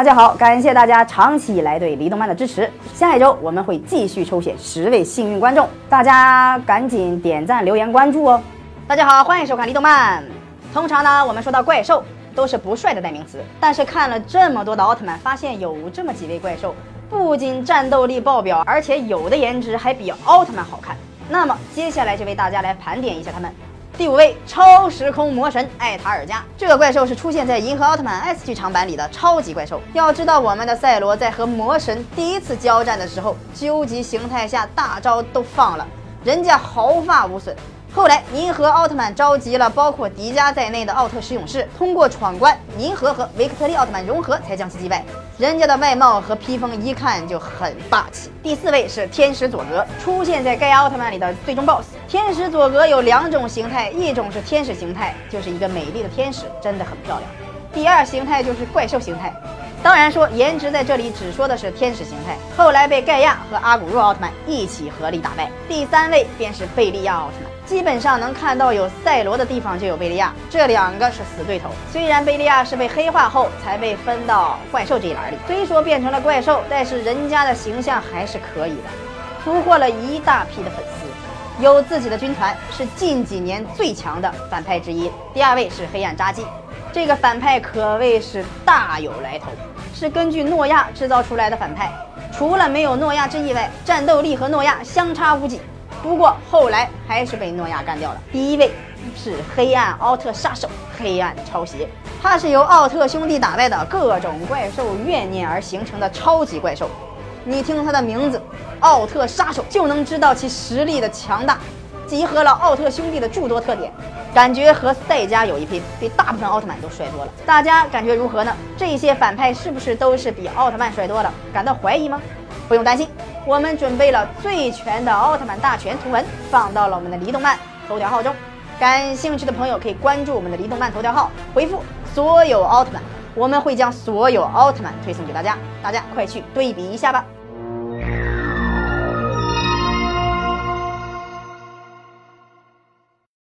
大家好，感谢大家长期以来对离动漫的支持。下一周我们会继续抽选十位幸运观众，大家赶紧点赞、留言、关注哦。大家好，欢迎收看离动漫。通常呢，我们说到怪兽都是不帅的代名词，但是看了这么多的奥特曼，发现有这么几位怪兽，不仅战斗力爆表，而且有的颜值还比奥特曼好看。那么接下来就为大家来盘点一下他们。第五位超时空魔神艾塔尔加，这个怪兽是出现在银河奥特曼 S 剧场版里的超级怪兽。要知道，我们的赛罗在和魔神第一次交战的时候，究极形态下大招都放了，人家毫发无损。后来，银河奥特曼召集了包括迪迦在内的奥特十勇士，通过闯关，银河和维克特利奥特曼融合，才将其击败。人家的外貌和披风一看就很霸气。第四位是天使佐格，出现在盖亚奥特曼里的最终 BOSS。天使佐格有两种形态，一种是天使形态，就是一个美丽的天使，真的很漂亮。第二形态就是怪兽形态。当然说颜值在这里只说的是天使形态，后来被盖亚和阿古若奥特曼一起合力打败。第三位便是贝利亚奥特曼，基本上能看到有赛罗的地方就有贝利亚，这两个是死对头。虽然贝利亚是被黑化后才被分到怪兽这一栏里，虽说变成了怪兽，但是人家的形象还是可以的，俘获了一大批的粉丝，有自己的军团，是近几年最强的反派之一。第二位是黑暗扎基。这个反派可谓是大有来头，是根据诺亚制造出来的反派。除了没有诺亚之意外，战斗力和诺亚相差无几。不过后来还是被诺亚干掉了。第一位是黑暗奥特杀手黑暗超邪，他是由奥特兄弟打败的各种怪兽怨念而形成的超级怪兽。你听他的名字“奥特杀手”，就能知道其实力的强大。集合了奥特兄弟的诸多特点，感觉和赛迦有一拼，比大部分奥特曼都帅多了。大家感觉如何呢？这些反派是不是都是比奥特曼帅多了？感到怀疑吗？不用担心，我们准备了最全的奥特曼大全图文，放到了我们的离动漫头条号中。感兴趣的朋友可以关注我们的离动漫头条号，回复所有奥特曼，我们会将所有奥特曼推送给大家。大家快去对比一下吧。